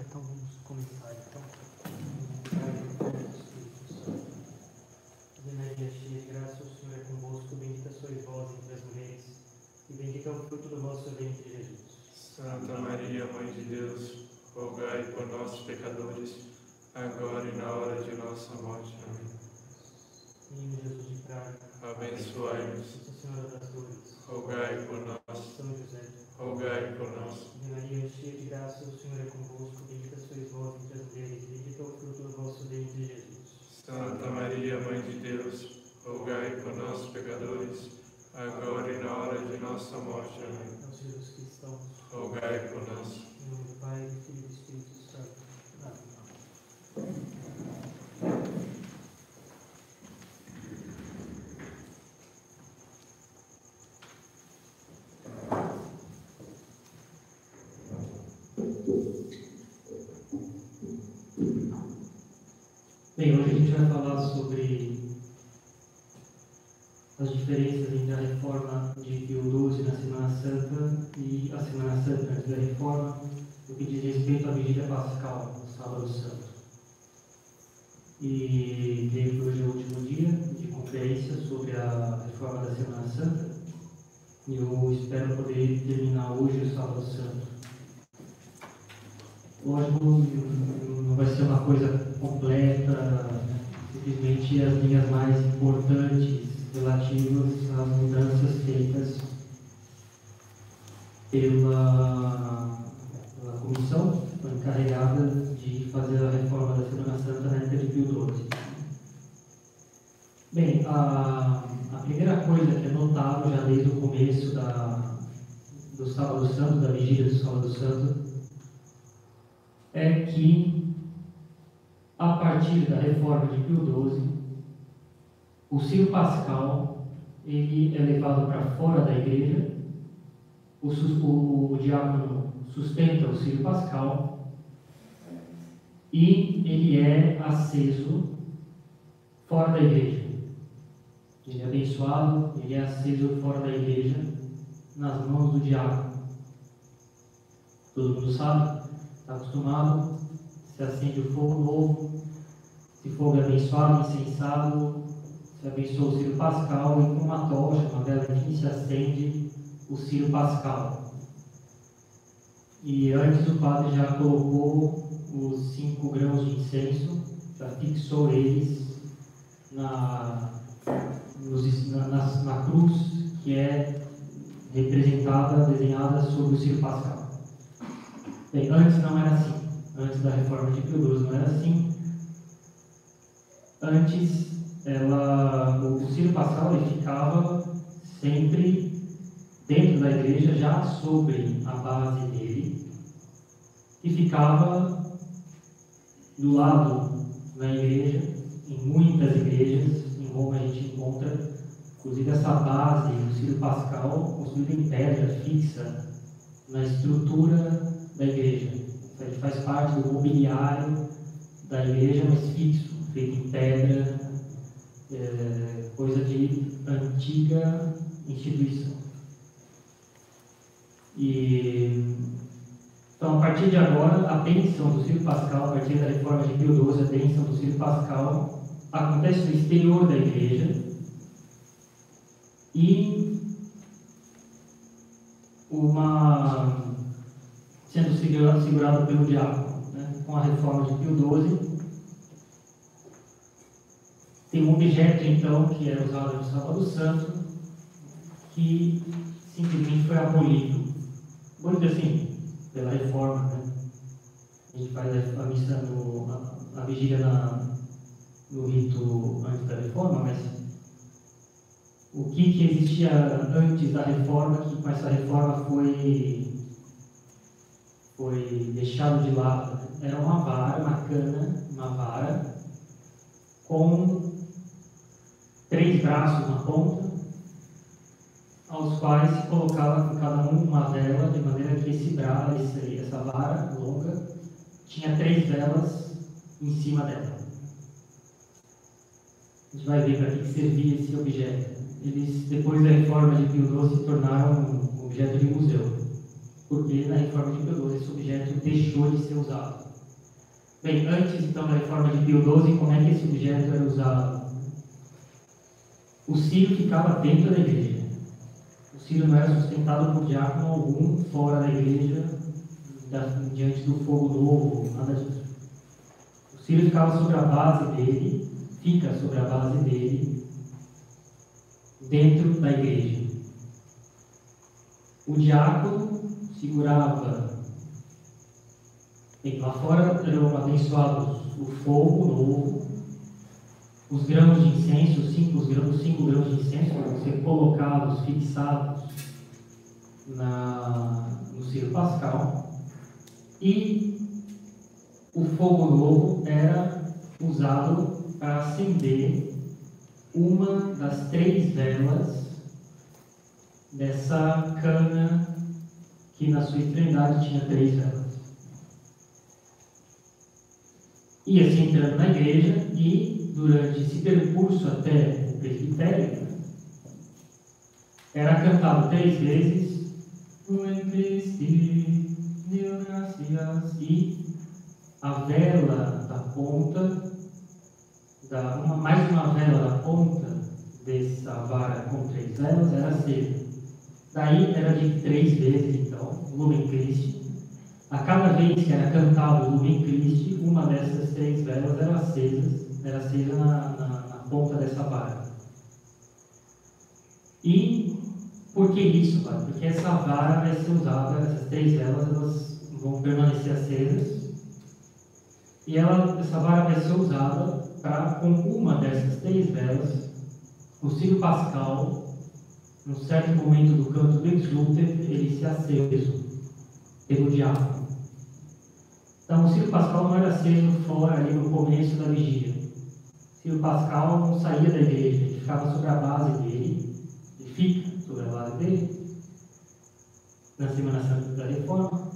então vamos começar então. Ave Maria, cheia de graça, o Senhor é convosco, bendita sois vós entre as mulheres, e bendito é o fruto do vosso ventre, Jesus. Santa Maria, Mãe de Deus, rogai por nós, pecadores, agora e na hora de nossa morte. Amém. Menino Jesus de Praga, Abençoai-nos, Senhora das Dores, rogai por nós, São José, rogai por nós. Ave Maria, cheia de graça, o Senhor é convosco, bendita sois vós entre as mulheres, e bendito é o fruto do vosso ventre, Jesus. Santa Maria, Mãe de Deus, rogai por nós, pecadores, agora e na hora de nossa morte. Amém. Rogai por nós. em nome do Pai, do Filho e do Espírito Santo. Amém. Bem, hoje a gente vai falar sobre as diferenças entre a reforma de Pio XII na Semana Santa e a Semana Santa antes da reforma, no que diz respeito à vigília pascal, no Sábado Santo. E que hoje é o último dia de conferência sobre a reforma da Semana Santa e eu espero poder terminar hoje o Sábado Santo. Lógico, não vai ser uma coisa completa, simplesmente as linhas mais importantes relativas às mudanças feitas pela, pela comissão encarregada de fazer a reforma da Semana Santa na época de Pio XII. Bem, a, a primeira coisa que é notável já desde o começo da, do Sábado Santo, da vigília do Sábado Santo, é que, a partir da reforma de Pio XII, o Ciro Pascal ele é levado para fora da igreja, o, o, o diácono sustenta o Ciro Pascal e ele é aceso fora da igreja. Ele é abençoado, ele é aceso fora da igreja, nas mãos do diácono. Todo mundo sabe, está acostumado, se acende o fogo novo, se fogo é abençoado, incensado, se abençoa o Ciro Pascal e com uma tocha, uma vela que se acende o Ciro Pascal. E antes o padre já colocou os cinco grãos de incenso, já fixou eles na, nos- na, na- na cruz que é representada, desenhada sobre o Ciro Pascal. Bem, antes não era assim. Antes da reforma de Pio XII não era assim. Antes, ela, o Ciro Pascal ele ficava sempre dentro da igreja, já sobre a base dele, e ficava do lado da igreja, em muitas igrejas, em Roma a gente encontra, inclusive essa base do Ciro Pascal, construída em pedra fixa na estrutura da igreja. Ele faz parte do mobiliário da igreja, mas fixo, feito em pedra, é, coisa de antiga instituição. E, então, a partir de agora, a bênção do Ciro Pascal, a partir da reforma de Pio XII, a bênção do Ciro Pascal acontece no exterior da igreja e uma sendo segurado, pelo diácono. Né? Com a reforma de Pio XII, tem um objeto, então, que era usado no Sábado Santo, que simplesmente foi abolido. Abolido assim, pela reforma. Né? A gente faz a, missa, no, a, a vigília na, no rito antes da reforma, mas o que, que existia antes da reforma, que com essa reforma foi foi deixado de lado né? era uma vara, uma cana, uma vara com três braços na ponta, aos quais se colocava em cada um uma vela, de maneira que esse braço, essa vara longa, tinha três velas em cima dela. A gente vai ver para que servia esse objeto. Eles, depois da reforma de Pio XII, se tornaram um objeto de museu porque na reforma de Pio XII esse objeto deixou de ser usado. Bem, antes então da reforma de Pio XII, como é que esse objeto era usado? O círio ficava dentro da igreja. O círio não era sustentado por diácono algum fora da igreja, da, diante do fogo novo, nada disso. O círio ficava sobre a base dele, fica sobre a base dele, dentro da igreja. O diácono segurava Bem, lá fora eram abençoados o fogo novo, os grãos de incenso, cinco, os grãos, cinco grãos de incenso vão ser colocados, fixados na, no Ciro Pascal. E o fogo novo era usado para acender uma das três velas dessa cana que na sua extremidade tinha três velas. ia se entrando na igreja e, durante esse percurso até o presbitério, era cantado três vezes o em Cristi, deu gracias, e a vela da ponta, da, uma, mais uma vela da ponta dessa vara com três velas era acesa. Daí era de três vezes, então, Lumen Christi, a cada vez que era cantado o Lumen Christi, uma dessas três velas era acesa, era acesa na, na, na ponta dessa vara. E por que isso, Pai? Porque essa vara vai ser usada, essas três velas elas vão permanecer acesas. E ela, essa vara vai ser usada para, com uma dessas três velas, o Ciro Pascal, num certo momento do canto do Exulter, ele se aceso pelo diabo. Então, o Ciro Pascal não era aceso fora ali no começo da vigília. Ciro Pascal não saía da igreja, ele ficava sobre a base dele, ele base dele, na Semana Santa da Reforma.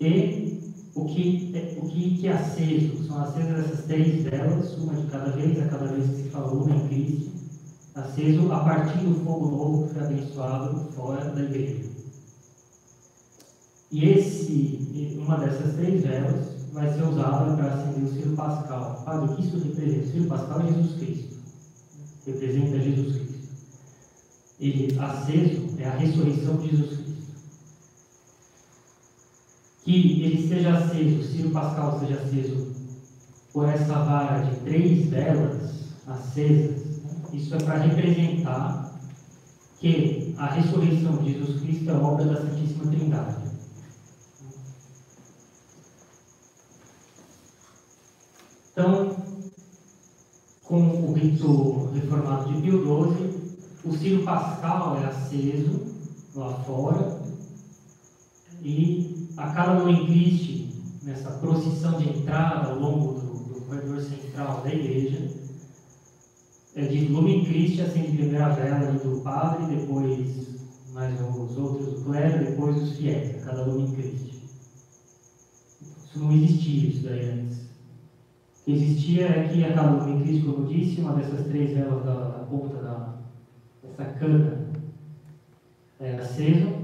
E o que, é, o que é aceso? São acesas essas três velas, uma de cada vez, a cada vez que se falou em Cristo, aceso a partir do fogo novo que foi abençoado fora da igreja. E esse, uma dessas três velas vai ser usada para acender o Ciro Pascal. Padre, o que isso representa? O Ciro Pascal é Jesus Cristo. Representa Jesus Cristo. Ele aceso é a ressurreição de Jesus Cristo. Que ele seja aceso, Ciro Pascal seja aceso por essa vara de três velas acesas, isso é para representar que a ressurreição de Jesus Cristo é obra da Santíssima Trindade. Então, com o rito reformado de Pio XII, o Ciro Pascal é aceso lá fora e a cada Lumen Christi, nessa procissão de entrada ao longo do, do corredor central da igreja, é de Lumen Christi acende a primeira vela do padre, depois mais os outros do clero, depois os fiéis, a cada Lumen Christi. Isso não existia isso daí antes que existia é que a calúnia em Cristo, como disse, uma dessas três velas da, dessa cana é, acesa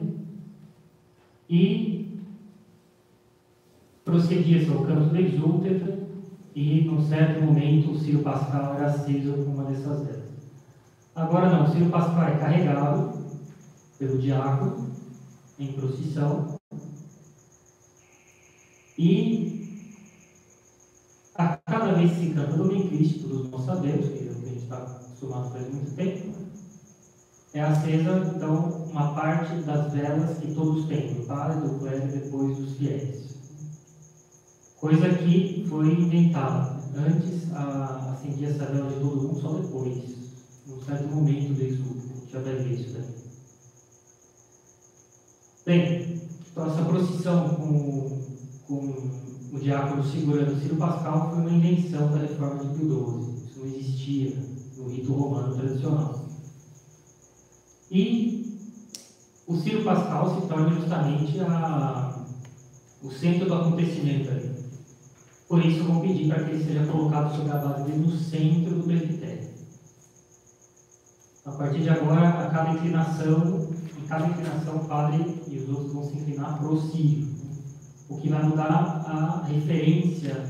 e procedia-se ao canto do exúltetra e, num certo momento, o Ciro Pascal era aceso com uma dessas velas. Agora não, o Ciro Pascal é carregado pelo diácono em procissão e a cada vez que se canta Lumen Cristo, todos nós sabemos, que é a gente está acostumado faz muito tempo, é acesa, então, uma parte das velas que todos têm, do padre, do clero depois dos fiéis. Coisa que foi inventada. Antes, a, acendia essa vela de todo mundo, só depois, num certo momento do. A gente já vai ver isso daí. Bem, então essa procissão com, com o diácono segurando Ciro Pascal foi uma invenção da reforma de Pio XII. Isso não existia no rito romano tradicional. E o Ciro Pascal se torna justamente a, o centro do acontecimento ali. Por isso, vou pedir para que ele seja colocado sobre a base dele no centro do presbitério. A partir de agora, a cada inclinação, em cada inclinação, o padre e os outros vão se inclinar para o Ciro o que vai mudar a referência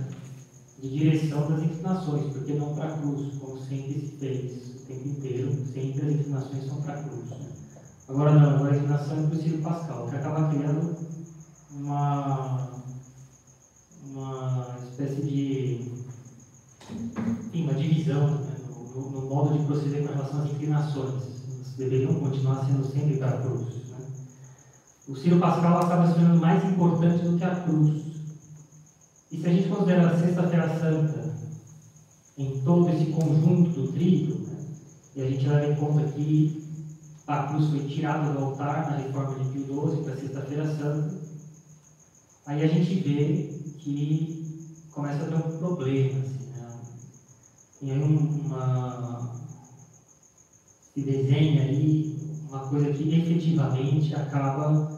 de direção das inclinações, porque não para a cruz, como sempre se fez tempo inteiro, sempre as inclinações são para cruz. Né? Agora não, agora a inclinação é para o Ciro Pascal, que acaba criando uma, uma espécie de enfim, uma divisão né, no, no, modo de proceder com relação às inclinações. Elas deveriam continuar sendo sempre para cruz. Né? O Ciro Pascal acaba se tornando mais importante do que a cruz. E se a gente considera a Sexta-feira Santa em todo esse conjunto do trito, né, e a gente leva em conta que a cruz foi tirada do altar na reforma de Pio XII para Sexta-feira Santa, aí a gente vê que começa a ter um problema. Assim, né? Tem aí uma. se desenha aí uma coisa que efetivamente acaba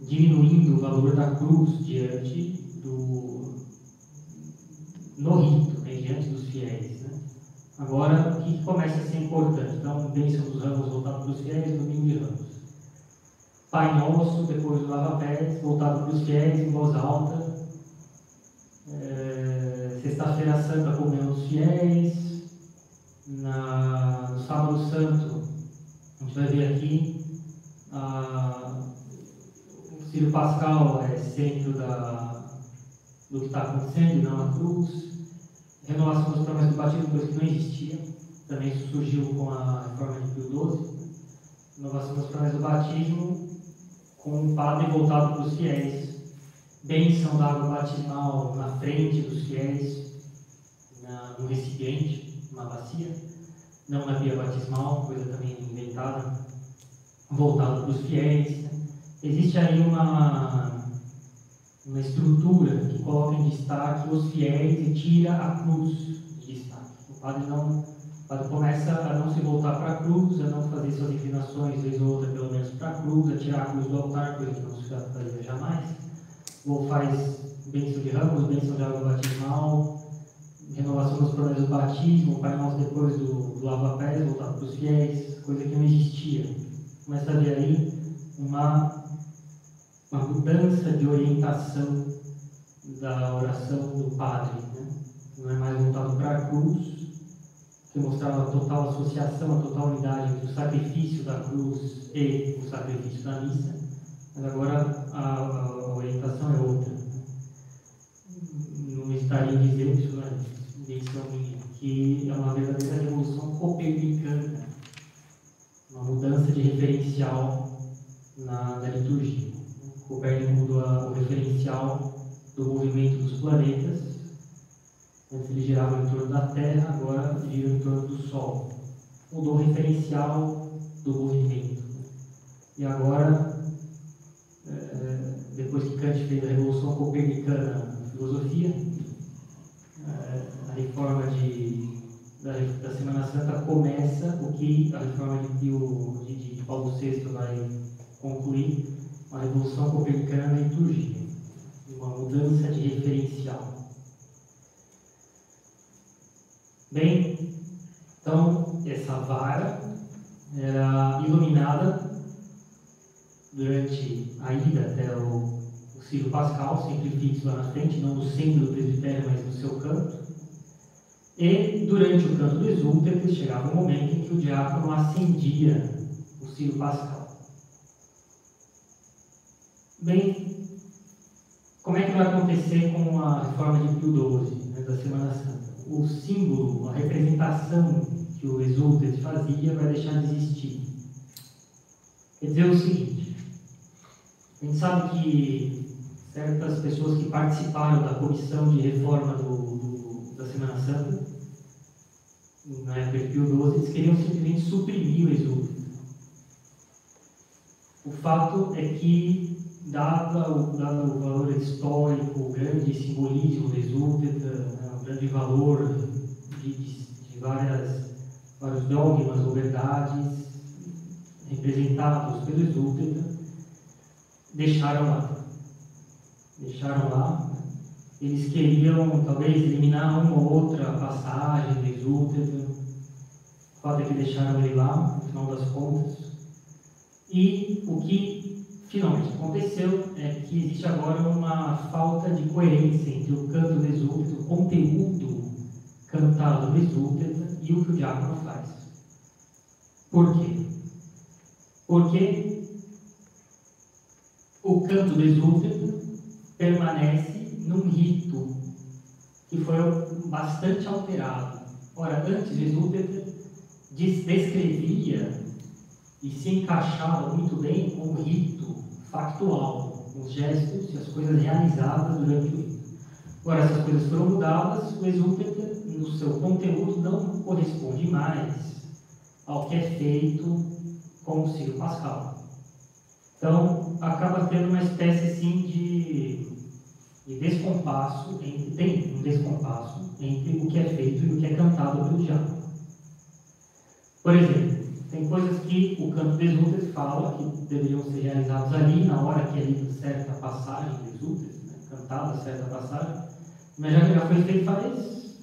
diminuindo o valor da cruz diante do. no rito, né? diante dos fiéis. Agora, o que começa a ser importante? Então, bênção dos ramos voltado para os fiéis, domingo de ramos. Pai Nosso, depois do lava-pés, voltado para os fiéis, em voz alta. É, Sexta-feira Santa, comunhão dos fiéis. Na, no Sábado Santo, a gente vai ver aqui, a, o Círio Pascal é centro da, do que está acontecendo, não a cruz renovação promessas do batismo, coisa que não existia, também surgiu com a reforma de Pio XII. Renovação das promessas do batismo com o padre voltado para os fiéis. Bênção da água batismal na frente dos fiéis, na, no recipiente, uma bacia, não na pia batismal, coisa também inventada, voltado para os fiéis. Existe aí uma uma estrutura que coloca em destaque os fiéis e tira a cruz de destaque. O padre não o padre começa a não se voltar para a cruz, a não fazer suas inclinações, vez ou outra, pelo menos para a cruz, a tirar a cruz do altar, coisa que não se fazia jamais. Ou faz bênção de ramos, bênção de água batismal, renovação das promessas do batismo, Pai Nosso depois do, do lava-pés, voltar para os fiéis, coisa que não existia. Começa a ver aí uma uma mudança de orientação da oração do Padre. Né? Não é mais voltado para a cruz, que mostrava a total associação, a total unidade entre o sacrifício da cruz e o sacrifício da missa, mas agora a, a orientação é outra. Não estaria dizendo isso, né? Que é uma verdadeira revolução copernicana, uma mudança de referencial na, na liturgia. Copérnico mudou o referencial do movimento dos planetas. Antes ele girava em torno da Terra, agora gira em torno do Sol. Mudou o referencial do movimento. E agora, é, depois que Kant fez a Revolução Copernicana na filosofia, é, a reforma de, da, da, Semana Santa começa o que a reforma de, de, de Paulo VI vai concluir, uma revolução copernicana na liturgia, uma mudança de referencial. Bem, então, essa vara era iluminada durante a ida até o, o Pascal, sempre fixo lá na frente, não no centro do presbitério, mas no seu canto. E durante o canto do exúltero chegava o momento em que o diácono acendia o Ciro Pascal. Bem, como é que vai acontecer com a reforma de Pio XII, né, da Semana Santa? O símbolo, a representação que o Exultes fazia vai deixar de existir. Quer dizer o seguinte, a gente sabe que certas pessoas que participaram da comissão de reforma do, do, da Semana Santa, na época de Pio XII, eles queriam simplesmente suprimir o Exultes. O fato é que dado o, dado o valor histórico, o grande simbolismo do Exulteta, né, o grande valor de, de, de várias, vários dogmas ou verdades representados pelo Exulteta, deixaram lá. Deixaram lá. Eles queriam, talvez, eliminar uma ou outra passagem do Exulteta. O fato é que deixaram ele lá, no final das contas. E o que finalmente aconteceu é que existe agora uma falta de coerência entre o canto do o conteúdo cantado do exúltito e o que o diácono faz. Por quê? Porque o canto do permanece num rito que foi bastante alterado. Ora, antes o descrevia e se encaixava muito bem com o rito factual, com os gestos e as coisas realizadas durante o rito. Agora, essas coisas foram mudadas, o exúltito, no seu conteúdo, não corresponde mais ao que é feito com o Ciro Pascal. Então, acaba tendo uma espécie assim de, de descompasso, entre, tem um descompasso entre o que é feito e o que é cantado pelo diabo. Por exemplo, tem coisas que o canto de Exultes fala que deveriam ser realizadas ali, na hora que é lida certa passagem Exultes, né, cantada certa passagem, mas já, já foi feito faz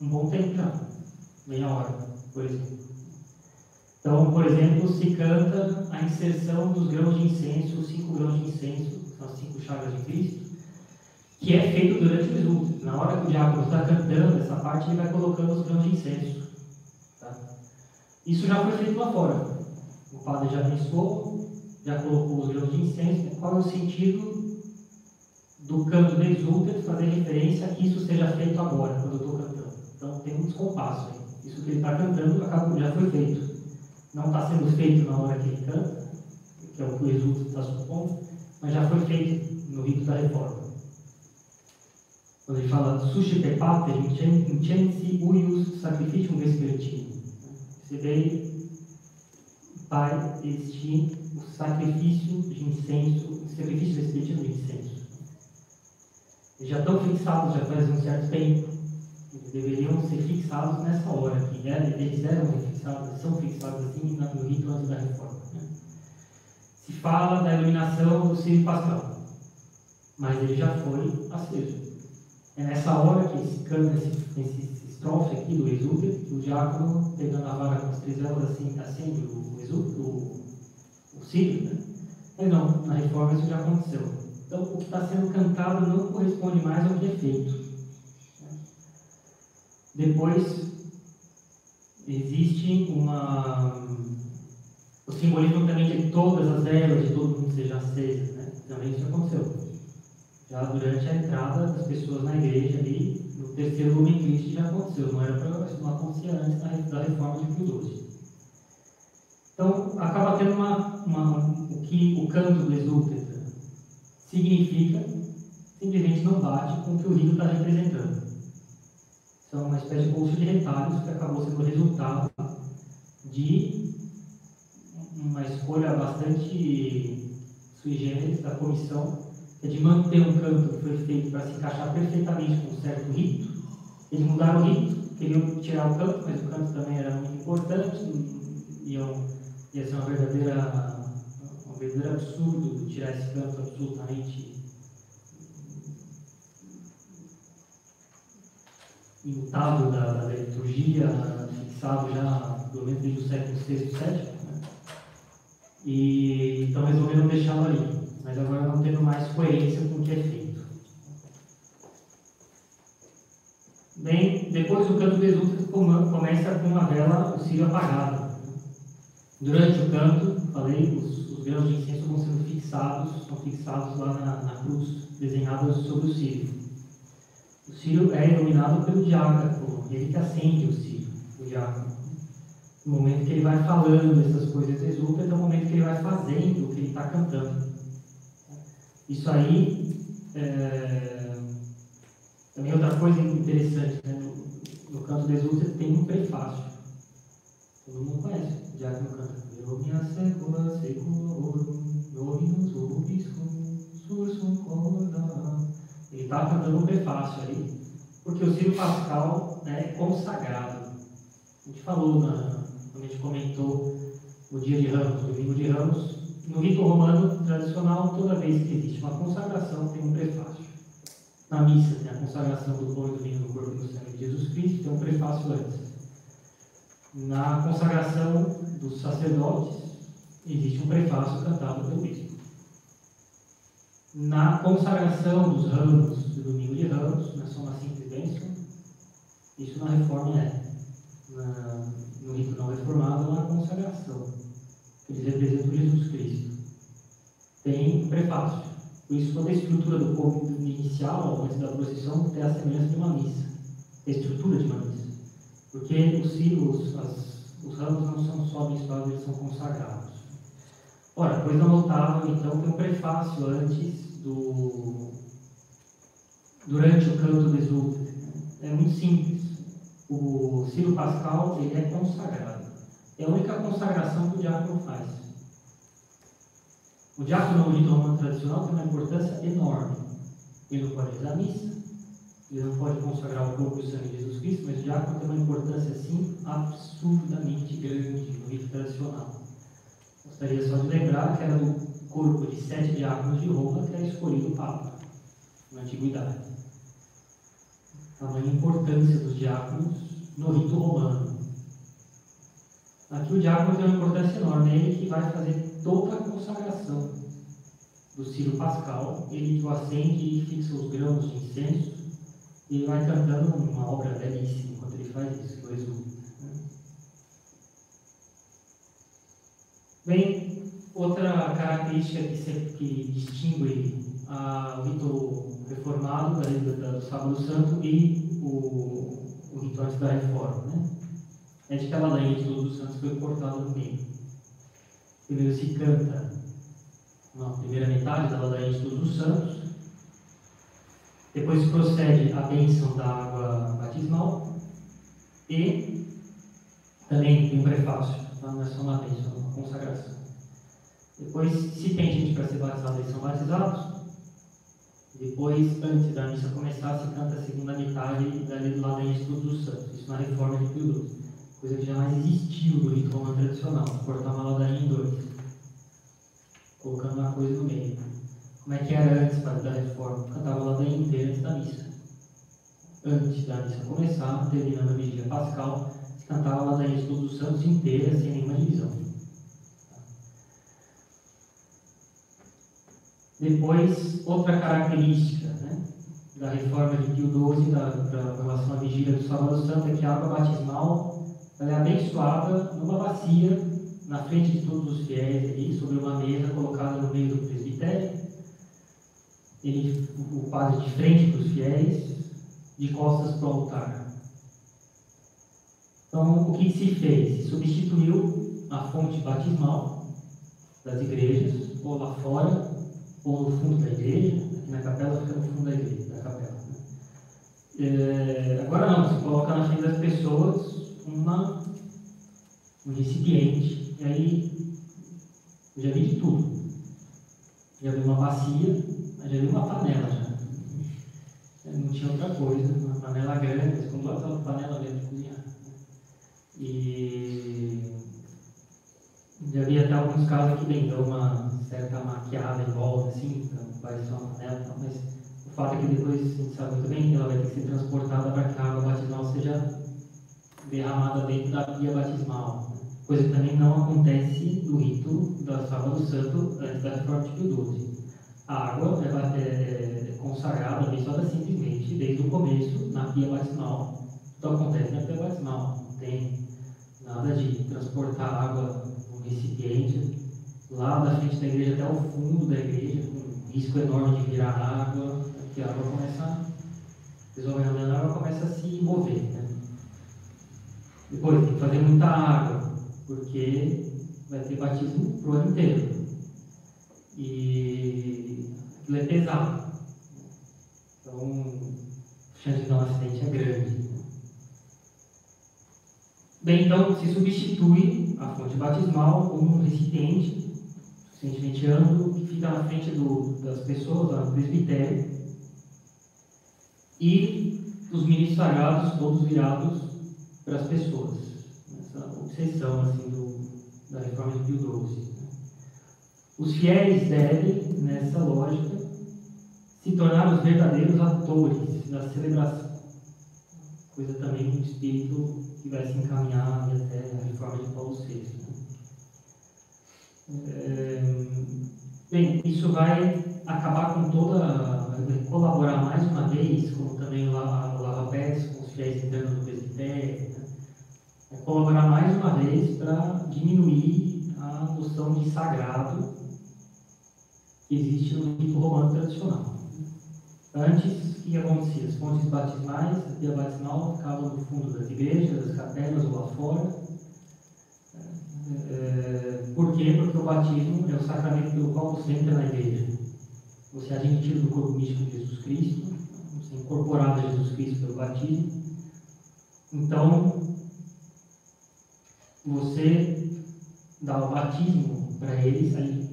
um bom tempo meia hora, por exemplo. Então, por exemplo, se canta a inserção dos grãos de incenso, os cinco grãos de incenso, as cinco chagas de Cristo, que é feito durante o Exultes. Na hora que o diácono está cantando essa parte, ele vai colocando os grãos de incenso. Isso já foi feito lá fora. O padre já pensou, já colocou os grãos de incenso. Qual é o sentido do canto de fazer referência a que isso seja feito agora, quando eu estou cantando? Então tem um descompasso aí. Isso que ele está cantando acabou, já foi feito. Não está sendo feito na hora que ele canta, que é o que o exulter está supondo, mas já foi feito no rito da reforma. Quando ele fala suscite pater, incensi uius sacrificium vespertino recebei, Pai, este o sacrifício de incenso, o sacrifício respectivo de incenso. Eles já estão fixados já faz um certo tempo. Eles deveriam ser fixados nessa hora. Né? Eles eram fixados, são fixados assim no rito antes da reforma. Né? Se fala da iluminação do Círio Pascal, mas ele já foi aceso. É nessa hora que esse cano, esse, esse estrofe aqui do exúlter, o diácono, pegando a vara com as três assim, acende o exúlter, o, o né? Mas não, na reforma isso já aconteceu. Então, o que está sendo cantado não corresponde mais ao que é feito. Né? Depois, existe uma. O simbolismo também de todas as velas, de todo mundo seja acesa, né? Também isso aconteceu. Já durante a entrada das pessoas na igreja ali, terceiro lume Cristo já aconteceu, não era para não acontecer antes da, reforma de Pio XII. Então, acaba tendo uma, uma, o que o canto do exúlteta significa, simplesmente não bate com o que o rito está representando. São é uma espécie de bolsa de retalhos que acabou sendo resultado de uma escolha bastante sui generis da comissão é de manter um canto que foi feito para se encaixar perfeitamente com um certo rito. Eles mudaram o rito, queriam tirar o canto, mas o canto também era muito importante, iam, ia ser uma verdadeira, um verdadeiro absurdo tirar esse canto absolutamente imutável da, da liturgia, fixado já pelo menos desde o século VI e VII. Né? E, então resolveram deixá-lo ali mas agora não tendo mais coerência com o que é feito. Bem, depois o canto de exultas começa com a vela, o cílio apagado. Durante o canto, falei, os, os grãos de incenso vão sendo fixados, são fixados lá na, na cruz, desenhados sobre o cílio. O cílio é iluminado pelo diácono, ele que acende o cílio, o diácono. No momento que ele vai falando essas coisas exultas, é o momento que ele vai fazendo o que ele está cantando. Isso aí é, também outra coisa interessante, né? no, no canto de Jesus tem um prefácio. Todo mundo conhece, já que no canto. Domina secula seculorum, dominus sursum corda. Ele está cantando um prefácio aí, porque o Ciro Pascal né, é consagrado. A gente falou, na, quando a gente comentou o dia de Ramos, o domingo de Ramos, no rito romano tradicional, toda vez que existe uma consagração, tem um prefácio. Na missa, tem a consagração do pão e do vinho do corpo e do sangue de Jesus Cristo, tem um prefácio antes. Na consagração dos sacerdotes, existe um prefácio cantado pelo bispo. Na consagração dos ramos, do domingo de ramos, é só uma simples bênção, isso na reforma é. Na, no rito não reformado, na consagração. Eles representam Jesus Cristo. Tem prefácio. Por isso, toda a estrutura do corpo inicial, antes da procissão, tem a semelhança de uma missa. A estrutura de uma missa. Porque os, os, as, os ramos não são só abençoados, eles são consagrados. Ora, coisa notável, então, tem um prefácio antes do. durante o canto do exulto. É muito simples. O Ciro Pascal ele é consagrado. É a única consagração que o diácono faz. O diácono no rito romano tradicional tem uma importância enorme. Ele não pode a missa, ele não pode consagrar o corpo e o sangue de Jesus Cristo, mas o diácono tem uma importância, assim, absurdamente grande no rito tradicional. Gostaria só de lembrar que era do corpo de sete diáconos de Roma que era escolhido o Papa, na Antiguidade. Tamanha importância dos diáconos no rito romano. Aqui o diácono tem uma importância enorme, é ele que vai fazer toda a consagração do Ciro Pascal, ele acende e fixa os grãos de incenso, e vai cantando uma obra belíssima enquanto ele faz isso, que eu exulto. Né? Bem, outra característica que, que distingue o rito reformado, da, do Sábado Santo, e o, o rito antes da reforma, né? é de que a ladainha de todos os santos foi cortada no meio. Primeiro se canta na primeira metade da ladainha de todos os santos, depois procede a bênção da água batismal e também tem um prefácio, tá? não é só uma bênção, é uma consagração. Depois, se tem gente para ser batizado, eles são batizados. Depois, antes da missa começar, se canta a segunda metade do lado de todos os santos. Isso na reforma de Pio. Coisa que jamais existiu no rito romano tradicional. Cortar uma ladainha em dois. Colocando uma coisa no meio. Como é que era antes da reforma? Cantava a ladainha inteira antes da missa. Antes da missa começar, terminando a vigília pascal, se cantava a ladainha de todos os santos inteira, sem nenhuma divisão. Depois, outra característica né, da reforma de Pio XII, da, da relação à vigília do Sábado Santo, é que a água batismal ela é abençoada numa bacia, na frente de todos os fiéis, ali, sobre uma mesa colocada no meio do presbitério. Ele, o padre de frente para os fiéis, de costas para o altar. Então, o que se fez? Se substituiu a fonte batismal das igrejas, ou lá fora, ou no fundo da igreja, aqui na capela fica no fundo da igreja, da capela. Né? É, agora não, se coloca na frente das pessoas uma, um recipiente, e aí eu já vi de tudo. Já vi uma bacia, mas já vi uma panela já. Não tinha outra coisa, uma panela grande, mas como aquela panela mesmo de cozinhar. E já vi até alguns casos que dão uma certa maquiada em volta, assim, então parece uma panela, mas o fato é que depois a gente sabe muito bem que ela vai ter que ser transportada para que a água batismal seja derramada dentro da pia batismal, coisa que também não acontece no rito da Sábado Santo antes da reforma de Pio XII. A água é, é consagrada, abençoada simplesmente desde o começo na pia batismal. Então acontece na pia batismal, não tem nada de transportar água no recipiente lá da frente da igreja até o fundo da igreja, com risco enorme de virar água, porque a água começa, resolvendo a água começa a se mover. Né? Depois tem que fazer muita água, porque vai ter batismo pro ano inteiro. E aquilo é pesado. Então, a chance de dar um acidente é grande. Bem, então se substitui a fonte batismal com um recipiente, suficientemente amplo, que fica na frente do, das pessoas, lá no presbitério, e os ministros sagrados todos virados para as pessoas. Essa obsessão assim, do, da reforma de Pio XII. Os fiéis devem, nessa lógica, se tornar os verdadeiros atores da celebração. Coisa também do espírito que vai se encaminhar até a reforma de Paulo VI. Né? É, bem, isso vai acabar com toda, colaborar mais uma vez, como também o lava-pés com os fiéis internos do presbitério, né? É colaborar mais uma vez para diminuir a noção de sagrado que existe no rito romano tradicional. Antes, o que acontecia? As fontes batismais, a pia batismal ficava no fundo das igrejas, das capelas ou lá fora. É, por quê? Porque o batismo é o sacramento pelo qual você entra na igreja. Você é admitido no corpo místico de Jesus Cristo, você é incorporado a Jesus Cristo pelo batismo. Então, você dá o batismo para eles ali,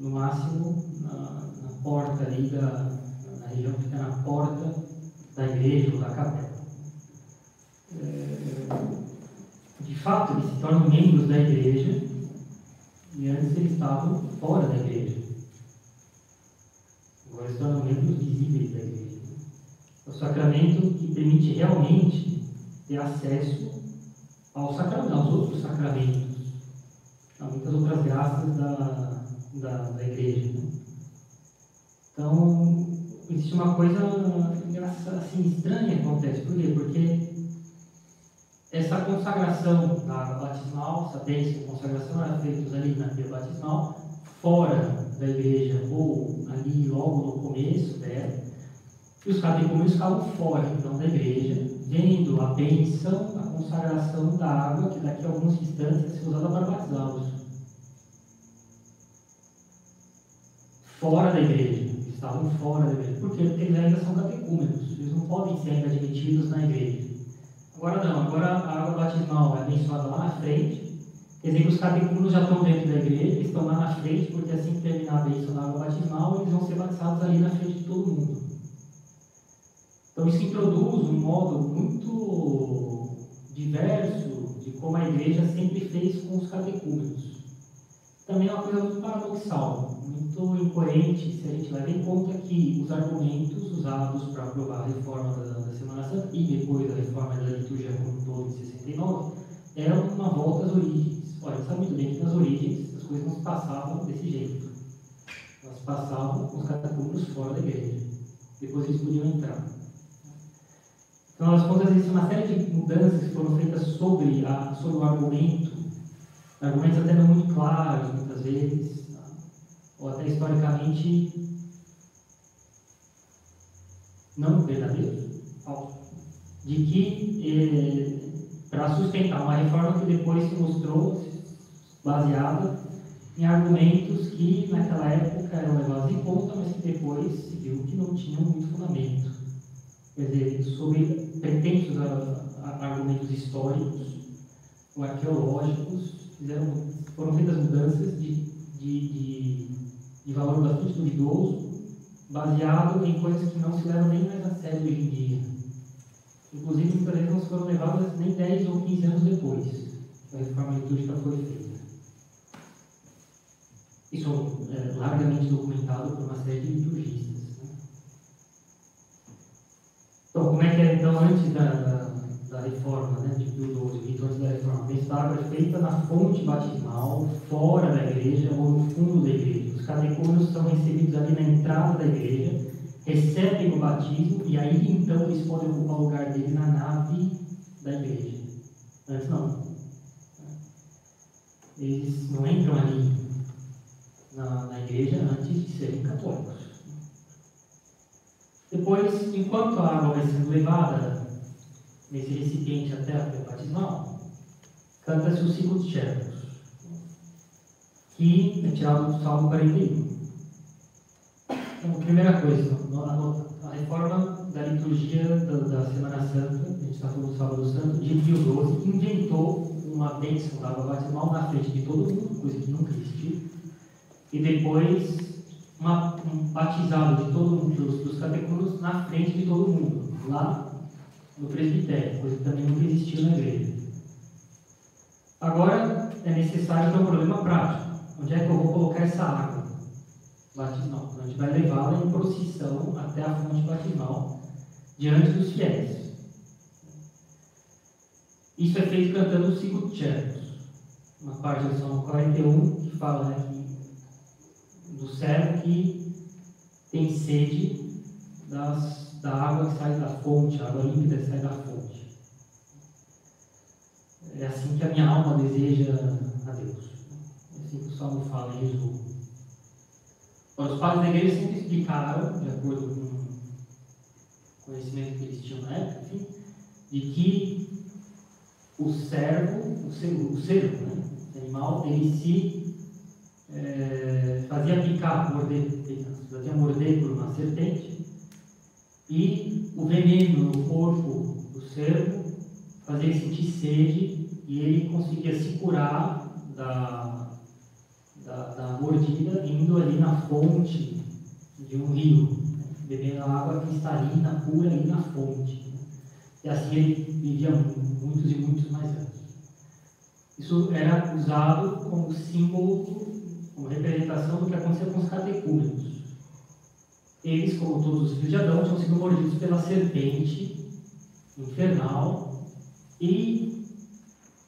no máximo na, na porta ali da, na região que fica na porta da igreja ou da capela. É, de fato, eles se tornam membros da igreja e antes eles estavam fora da igreja. Agora eles se tornam membros visíveis da igreja. É o sacramento que permite realmente ter acesso ao sacramento, aos outros sacramentos, a muitas outras graças da, da, da igreja. Né? Então, existe uma coisa assim, estranha que acontece. Por quê? Porque essa consagração da água batismal, sabendo que a consagração era feita ali na pia batismal, fora da igreja ou ali logo no começo dela, e os catecúmenos ficavam fora então da igreja, vendo a benção, a consagração da água, que daqui a alguns instantes vai ser usada para batizá-los. Fora da igreja, estavam fora da igreja, porque eles ainda são catecúmenos, eles não podem ser ainda admitidos na igreja. Agora não, agora a água batismal é abençoada lá na frente, quer dizer que os catecúmenos já estão dentro da igreja, estão lá na frente, porque assim que terminar a bênção da água batismal, eles vão ser batizados ali na frente de todo mundo. Então isso introduz um modo muito diverso de como a igreja sempre fez com os catecúmenos. Também é uma coisa muito paradoxal, muito incoerente se a gente leva em conta que os argumentos usados para aprovar a reforma da, da Semana Santa e depois a reforma da liturgia como um todo em 69 eram uma volta às origens. Olha, sabe muito bem que nas origens as coisas não se passavam desse jeito. Elas passavam com os catacúmenos fora da igreja. Depois eles podiam entrar. Então, as contas, existem uma série de mudanças que foram feitas sobre, a, sobre o argumento, argumentos até não muito claros, muitas vezes, tá? ou até historicamente não verdadeiros, de que, eh, para sustentar uma reforma que depois se mostrou baseada em argumentos que naquela época eram levados em conta, mas que depois se viu que não tinham muito fundamento quer dizer, sobre pretextos argumentos históricos ou arqueológicos, fizeram, foram feitas mudanças de, de, de, de valor bastante duvidoso, baseado em coisas que não se levam nem mais a sério hoje em dia. Inclusive, muitas vezes não foram levadas nem 10 ou 15 anos depois que a reforma litúrgica foi feita. Isso é largamente documentado por uma série de liturgistas. Então, como é que é então antes da, da, da reforma, né, de Pio XII, rito antes da reforma? Esta água é feita na fonte batismal, fora da igreja ou no fundo da igreja. Os catecúmenos são recebidos ali na entrada da igreja, recebem o batismo e aí então eles podem ocupar o lugar dele na nave da igreja. Antes não. Eles não entram ali na, na igreja antes de serem católicos. Depois, enquanto a água vai sendo levada nesse recipiente até a fé batismal, canta-se o ciclo de que é tirado do Salmo 41. Então, primeira coisa, a reforma da liturgia da, Semana Santa, a gente está falando do Sábado Santo, de Pio XII, inventou uma bênção da água batismal na frente de todo mundo, coisa que nunca existiu, e depois uma, um batizado de todo mundo, dos, dos catecúmenos, na frente de todo mundo, lá no presbitério, coisa que também nunca existiu na igreja. Agora é necessário ter um problema prático. Onde é que eu vou colocar essa água? Batismal. A gente vai levá-la em procissão até a fonte batismal, diante dos fiéis. Isso é feito cantando o ciclo de Chefos, uma parte do Salmo 41 que fala que do servo que tem sede das, da água que sai da fonte, a água límpida que sai da fonte. É assim que a minha alma deseja a Deus. É assim que o Salmo fala em resumo. Os padres da igreja sempre explicaram, de acordo com o conhecimento que eles tinham na época, enfim, de que o servo, o cervo, o cervo né, animal, ele se é, fazia picar, morder, fazia morder por uma serpente, e o veneno no corpo do cervo fazia ele sentir sede e ele conseguia se curar da, da, da mordida indo ali na fonte de um rio, né? bebendo água cristalina, pura ali na fonte. Né? E assim ele vivia muitos e muitos mais anos. Isso era usado como símbolo, como representação do que acontecia com os catecúmenos. Eles, como todos os filhos de Adão, tinham sido mordidos pela serpente infernal e,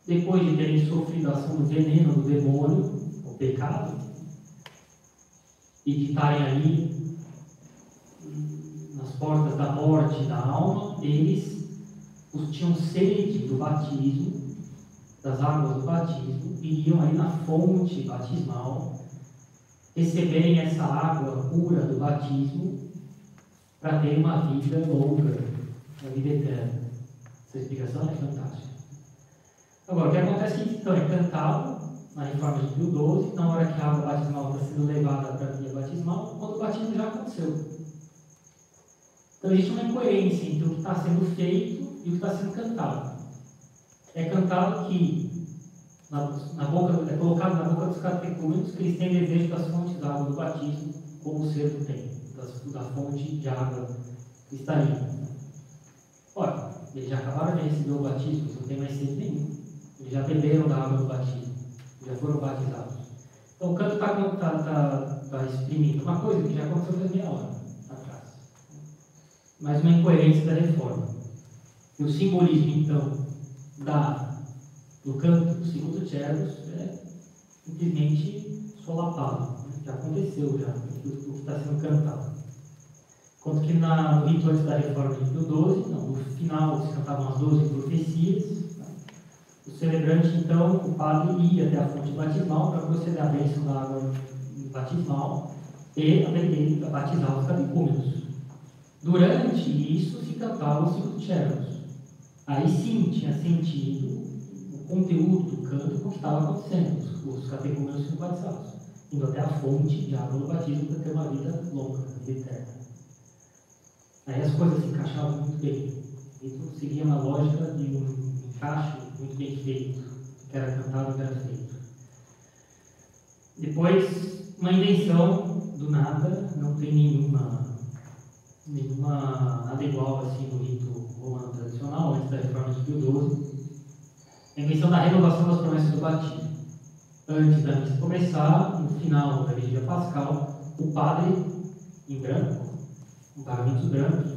depois de terem sofrido a ação do veneno do demônio, o pecado, e de estarem ali nas portas da morte da alma, eles os tinham sede do batismo, das águas do batismo, iriam aí na fonte batismal, receberem essa água pura do batismo para ter uma vida longa, uma vida eterna. Essa explicação é fantástica. Agora, o que acontece é que então é cantado na reforma de Pio XII, na hora que a água batismal está sendo levada para a via batismal, quando o batismo já aconteceu. Então existe uma incoerência entre o que está sendo feito e o que está sendo cantado. É cantado que na, na boca, é colocado na boca dos catecúmenos que eles têm desejo das fontes da água do batismo, como o servo tem, das, da fonte de água cristalina. Ora, eles já acabaram de receber o batismo, não tem mais sede nenhum. Eles já beberam da água do batismo, já foram batizados. Então o canto está tá, tá, tá exprimindo uma coisa que já aconteceu faz meia hora atrás. Mais uma incoerência da reforma. E o simbolismo, então, da, do canto, segundo Tcheros, é simplesmente solapado. Né? Já aconteceu, já, o que está sendo cantado. Enquanto que na, no rito antes da reforma de Pio XII, não, no final se cantavam as 12 profecias. Né? O celebrante, então, o padre ia até a fonte batismal para proceder à bênção da água batismal e aprender a batizar os catecúmenos. Durante isso se cantava os cinco tcheros. Aí sim tinha sentido conteúdo do canto com o que estava acontecendo, os, os catecúmenos sendo batizados, indo até a fonte de água do batismo para ter uma vida longa, uma vida eterna. Aí as coisas se encaixavam muito bem. Isso seguia uma lógica de um encaixe muito bem feito, que era cantado e que era feito. Depois, uma invenção do nada, não tem nenhuma, nenhuma nada igual assim no rito romano tradicional, antes da reforma de Pio XII, a invenção da renovação das promessas do batismo. Antes da missa começar, no final da vigília pascal, o padre, em branco, com paramentos brancos,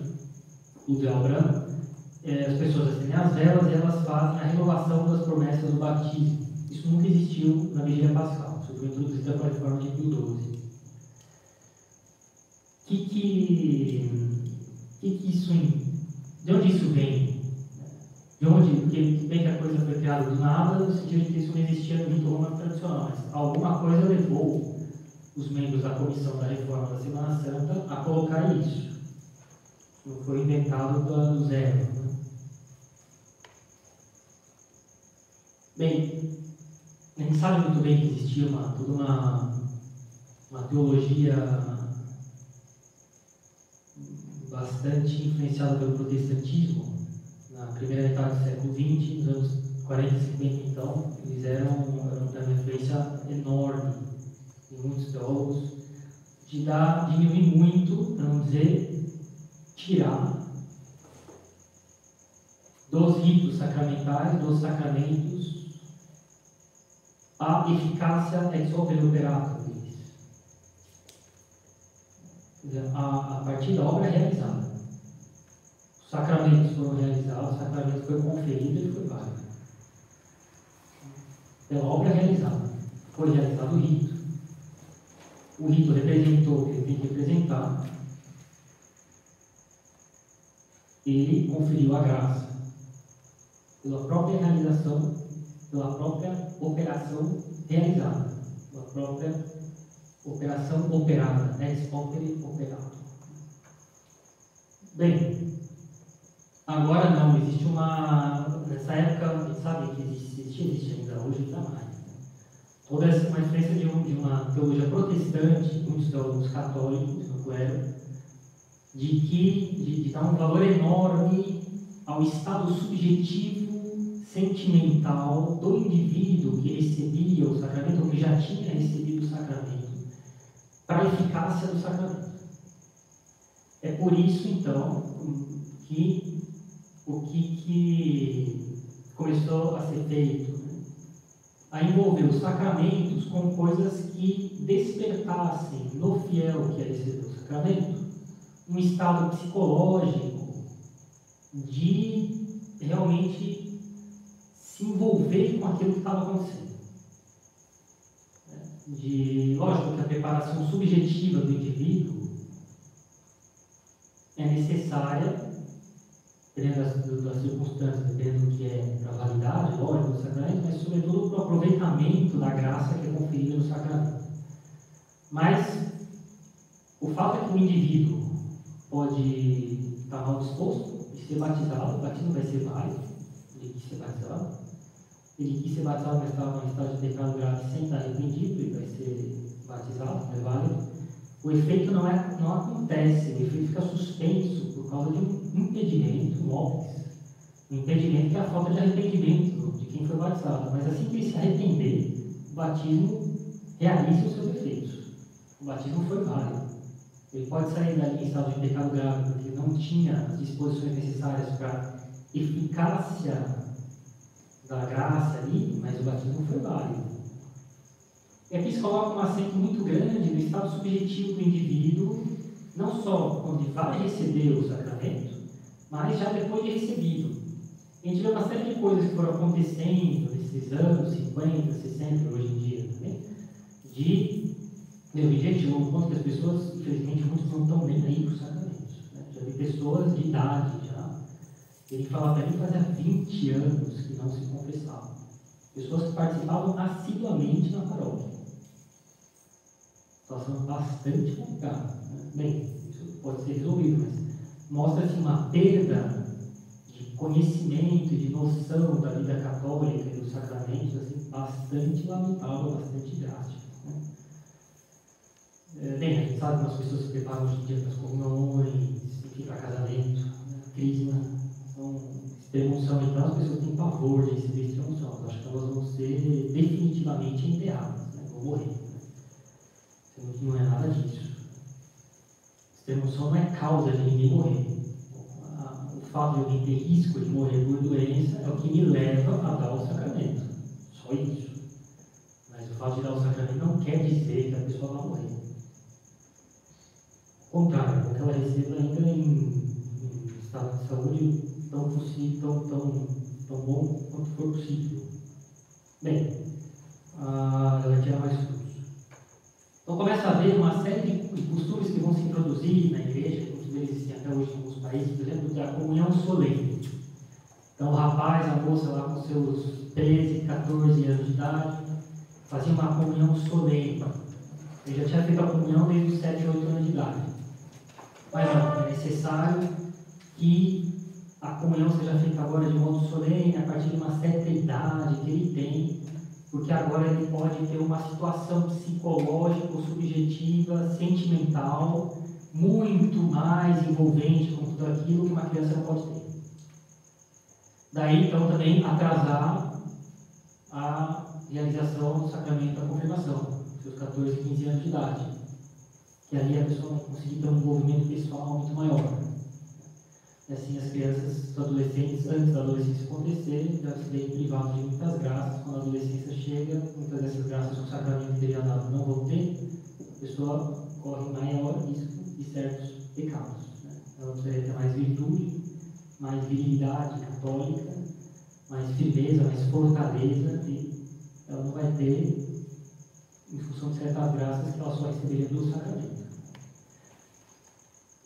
o véu branco, eh, as pessoas acendem as velas e elas fazem a renovação das promessas do batismo. Isso nunca existiu na vigília pascal, isso foi introduzido com a reforma de Pio XII. Que, que, que, que isso de onde isso vem? De onde, porque bem que a coisa foi criada do nada, no sentido de que isso não existia no rito romano tradicional, mas alguma coisa levou os membros da comissão da reforma da Semana Santa a colocar isso. Não foi inventado do zero. Né? Bem, a gente sabe muito bem que existia uma, toda uma, uma teologia bastante influenciado pelo protestantismo, na primeira metade do século XX, nos anos 40 e 50, então, eles eram, eram uma influência enorme em muitos teólogos, de dar, diminuir muito, para não dizer tirar, dos ritos sacramentais, dos sacramentos, a eficácia ex opere operato a, a partir da obra realizada. Os sacramentos foram realizados, o sacramento foi conferido e foi válido. Pela obra realizada. Foi realizado o rito. o rito representou o que ele tem que representar, ele conferiu a graça pela própria realização, pela própria operação realizada, pela própria operação operada, ex opere operado. Bem, agora não, existe uma. Nessa época, a gente sabe que existe, existe, ainda hoje ainda mais. Né? Toda essa uma de, um, de uma teologia protestante, muitos teólogos católicos no clero, de que de, de dar um valor enorme ao estado subjetivo sentimental do indivíduo que recebia o sacramento, ou que já tinha recebido o sacramento, para a eficácia do sacramento. É por isso, então, que o que, que começou a ser feito, né? a envolver os sacramentos com coisas que despertassem no fiel que ia receber o sacramento um estado psicológico de realmente se envolver com aquilo que estava acontecendo. De, lógico que a preparação subjetiva do indivíduo é necessária, dependendo das, das circunstâncias, dependendo do que é a validade, lógico, do sacramento, mas sobretudo para o aproveitamento da graça que é conferida no sacramento. Mas o fato é que o indivíduo pode estar mal disposto e ser batizado, o batismo vai ser válido, ele quis ser batizado. Ele quis ser batizado, mas estava em estado de pecado grave sem estar arrependido, ele vai ser batizado, é válido. O efeito não, é, não acontece, o efeito fica suspenso causa de um impedimento, óbvio. Um impedimento que é a falta de arrependimento de quem foi batizado. Mas assim que ele se arrepender, o batismo realiza os seus efeitos. O batismo foi válido. Ele pode sair dali em estado de pecado grave, porque não tinha as disposições necessárias para eficácia da graça ali, mas o batismo foi válido. E aqui se coloca um acento muito grande no estado subjetivo do indivíduo, não só quando ele vai receber o sacramento, mas já depois de recebido. A gente vê uma série de coisas que foram acontecendo nesses anos 50, 60, hoje em dia também, de chegou um ponto que as pessoas, infelizmente, muitos não estão bem aí para os sacramentos. Né? Já vi pessoas de idade já. Ele falava para mim fazia 20 anos que não se confessavam. Pessoas que participavam assiduamente na paróquia. Situação bastante complicada. Né? Bem, isso pode ser resolvido, mas mostra-se uma perda de conhecimento, de noção da vida católica e dos sacramentos, assim, bastante lamentável, bastante drástica. Né? É, bem, a gente sabe que as pessoas se preparam hoje em dia para as comunhões, enfim, para casamento, né? crisma, são extremoção. Então as pessoas têm pavor de receber extremoção. Elas que elas vão ser definitivamente enterradas, né? vão morrer. Né? Não é nada disso. Extremoção não é causa de ninguém morrer. O fato de alguém ter risco de morrer por doença é o que me leva a dar o sacramento. Só isso. Mas o fato de dar o sacramento não quer dizer que a pessoa vai morrer contrário, que ela receba ainda em, em estado de saúde tão, possível, tão, tão, tão bom quanto for possível. Bem, ah, ela tira mais. Então começa a haver uma série de costumes que vão se introduzir na igreja, muitos deles até hoje em alguns países, por exemplo, da comunhão solene. Então o rapaz, a moça lá com seus 13, 14 anos de idade, fazia uma comunhão solene. Ele já tinha feito a comunhão desde os 7, 8 anos de idade. Mas não, é necessário que a comunhão seja feita agora de modo solene, a partir de uma certa idade que ele tem, porque agora ele pode ter uma situação psicológica subjetiva, sentimental, muito mais envolvente com tudo aquilo que uma criança não pode ter. Daí, então, também atrasar a realização do sacramento da confirmação, seus 14, 15 anos de idade que ali a pessoa vai conseguir ter um envolvimento pessoal muito maior. E assim as crianças, os adolescentes, antes da adolescência acontecer, já se veem privados de muitas graças. Quando a adolescência chega, muitas dessas graças que o sacramento teria dado não vão ter, a pessoa corre maior risco de certos pecados. Né? Ela precisaria ter mais virtude, mais virilidade católica, mais firmeza, mais fortaleza, e ela não vai ter em função de certas graças que ela só receberia pelo sacramento.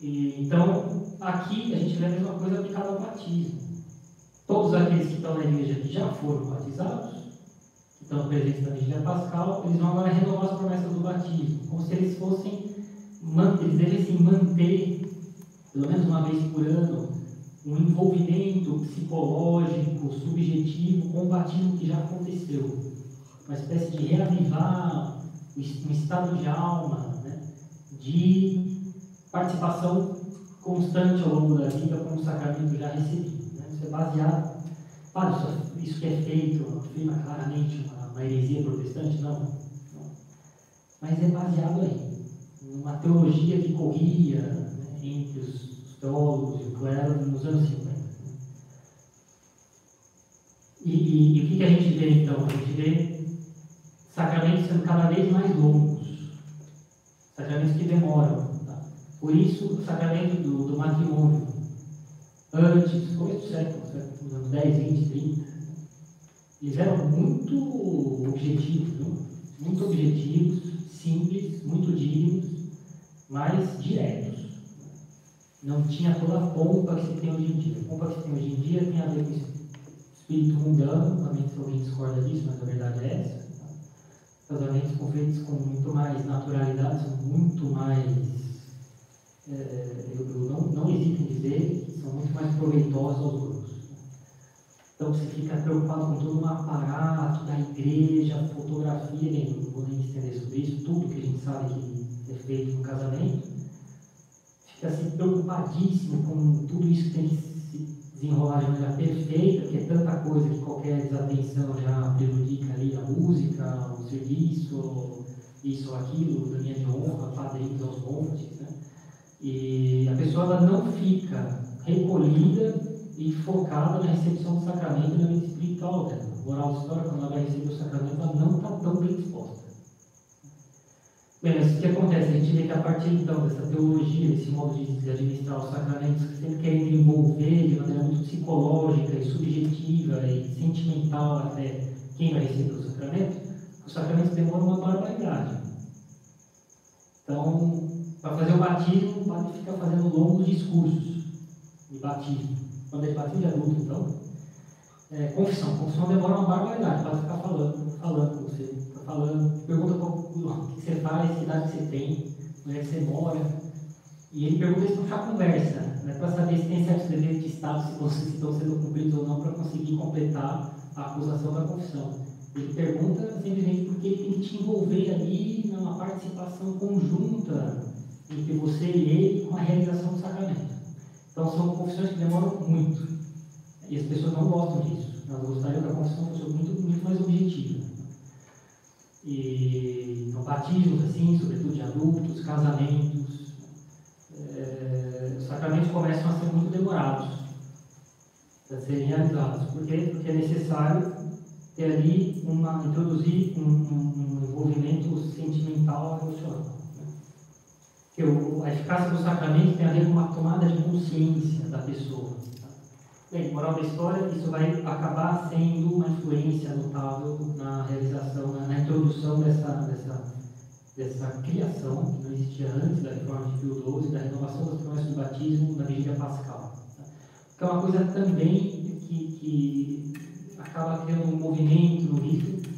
E, então, aqui a gente vê a mesma coisa aplicada ao batismo. Todos aqueles que estão na igreja que já foram batizados, que estão presentes na vigília pascal, eles vão agora renovar as promessas do batismo, como se eles fossem, eles devessem manter, pelo menos uma vez por ano, um envolvimento psicológico, subjetivo com o batismo que já aconteceu. Uma espécie de reavivar um estado de alma, né? de participação constante ao longo da vida com o sacramento já recebido. Né? Isso é baseado, claro, isso, que é feito, afirma claramente uma, uma heresia protestante, não, não. Mas é baseado aí, numa teologia que corria né, entre os teólogos e o clero nos anos 50. E, e, e, o que, que a gente vê então? A gente vê sacramentos sendo cada vez mais longos, sacramentos que demoram. Por isso, o sacramento do, do matrimônio, antes, começo do século, nos anos 10, 20, 30, eles eram muito objetivos, viu? muito objetivos, simples, muito dignos, mas diretos. Não tinha toda a pompa que se tem hoje em dia. A pompa que se tem hoje em dia tem a ver com espírito mundano, também se alguém discorda disso, mas a verdade é essa. Casamentos com feitos com muito mais naturalidade, são muito mais eu, eu, não, não hesito em dizer que são muito mais proveitosos aos grupos. Então você fica preocupado com todo um aparato da igreja, fotografia, bem, não vou nem estender sobre isso, tudo que a gente sabe que é feito no casamento, fica assim, preocupadíssimo com tudo isso que tem que se desenrolar de maneira perfeita, porque é tanta coisa que qualquer desatenção já prejudica ali a música, o serviço, isso ou aquilo, da minha de honra, padrinhos aos montes, né? E a pessoa ela não fica recolhida e focada na recepção do sacramento e na vida espiritual dela. Moral história, quando ela vai receber o sacramento, ela não está tão bem disposta. Bem, mas o que acontece? A gente vê que a partir então dessa teologia, desse modo de administrar os sacramentos, que sempre querem envolver de maneira muito psicológica e subjetiva e sentimental até quem vai receber o sacramento, os sacramentos demoram uma barbaridade. Então, para fazer o batismo, o padre fica fazendo longos discursos de batismo. Quando é batismo de adulto, então. É, confissão. Confissão demora uma barbaridade. O padre fica falando, falando com você. Fica falando, pergunta o que você faz, que idade você tem, onde é que você mora. E ele pergunta isso para puxar conversa, né, para saber se tem certos deveres de Estado, se, se estão sendo cumpridos ou não, para conseguir completar a acusação da confissão. Ele pergunta simplesmente porque ele tem que te envolver ali numa participação conjunta entre você e ele com a realização do sacramento. Então são confissões que demoram muito. E as pessoas não gostam disso. Elas gostariam que a confissão fosse muito, muito mais objetiva. E então, batismos, assim, sobretudo de adultos, casamentos, é, os sacramentos começam a ser muito demorados para serem realizados. Por quê? Porque é necessário ter ali uma, introduzir um, um, um envolvimento sentimental emocional que a eficácia do sacramento tem a ver com uma tomada de consciência da pessoa. Bem, moral da história, isso vai acabar sendo uma influência notável na realização, na, na introdução dessa, dessa, dessa criação, que não existia antes da reforma de Pio XII, da renovação das promessas do batismo na vigília pascal. Que é uma coisa também que, que acaba criando um movimento no rito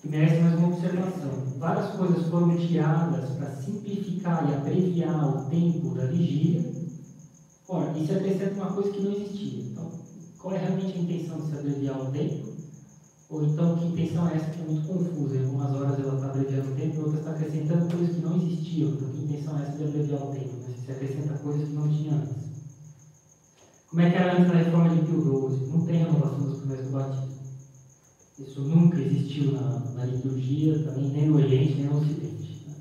que merece mais uma observação. Várias coisas foram tiradas para simplificar e abreviar o tempo da vigília. Ora, isso acrescenta uma coisa que não existia. Então, qual é realmente a intenção de se abreviar o tempo? Ou então, que intenção é essa que é muito confusa? Em algumas horas ela está abreviando o tempo, em outras está acrescentando coisas que não existiam. Então, que intenção é essa de abreviar o tempo? Né? Se acrescenta coisas que não tinha antes. Como é que era antes da reforma de Pio XII? Não tem renovação dos primeiros do batismo. Isso nunca existiu na, na liturgia, também nem no Oriente, nem no Ocidente. Né?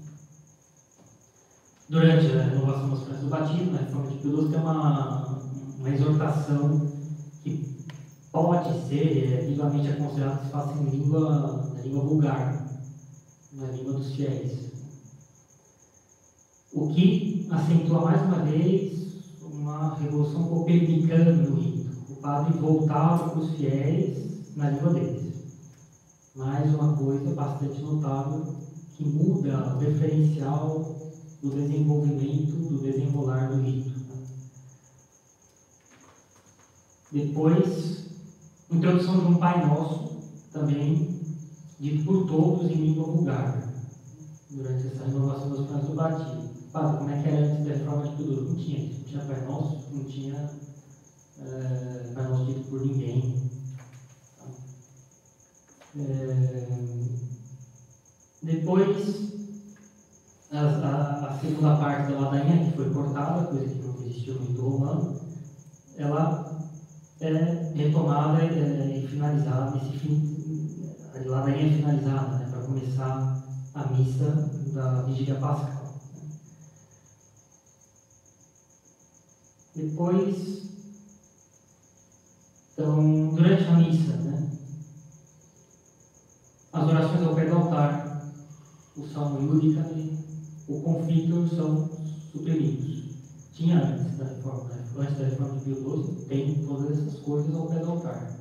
Durante a renovação das promessas do batismo, na reforma de XII, tem uma, uma exortação que pode ser é, vivamente aconselhada que se faça em língua, na língua vulgar, na língua dos fiéis. O que acentua mais uma vez uma revolução copernicana no rito. O padre voltava para os fiéis na língua deles. Mais uma coisa bastante notável que muda o referencial do desenvolvimento, do desenrolar do rito. Depois, introdução de um Pai Nosso, também dito por todos em língua vulgar, durante essa renovação das frases do batismo. Padre, como é que era antes da reforma de tudo? Não tinha não tinha Pai Nosso, não tinha é, Pai Nosso dito por ninguém. É, depois, a, a, a, segunda parte da ladainha, que foi cortada, coisa que não existiu no rito romano, ela é retomada é, e finalizada, esse fim, a ladainha é finalizada, né, para começar a missa da Vigília Pascal. Depois, então, durante a missa, né, as orações ao pé do altar, o salmo Yúdica e o conflito são suprimidos. Tinha antes da reforma, antes da reforma de Pio tem todas essas coisas ao pé do altar.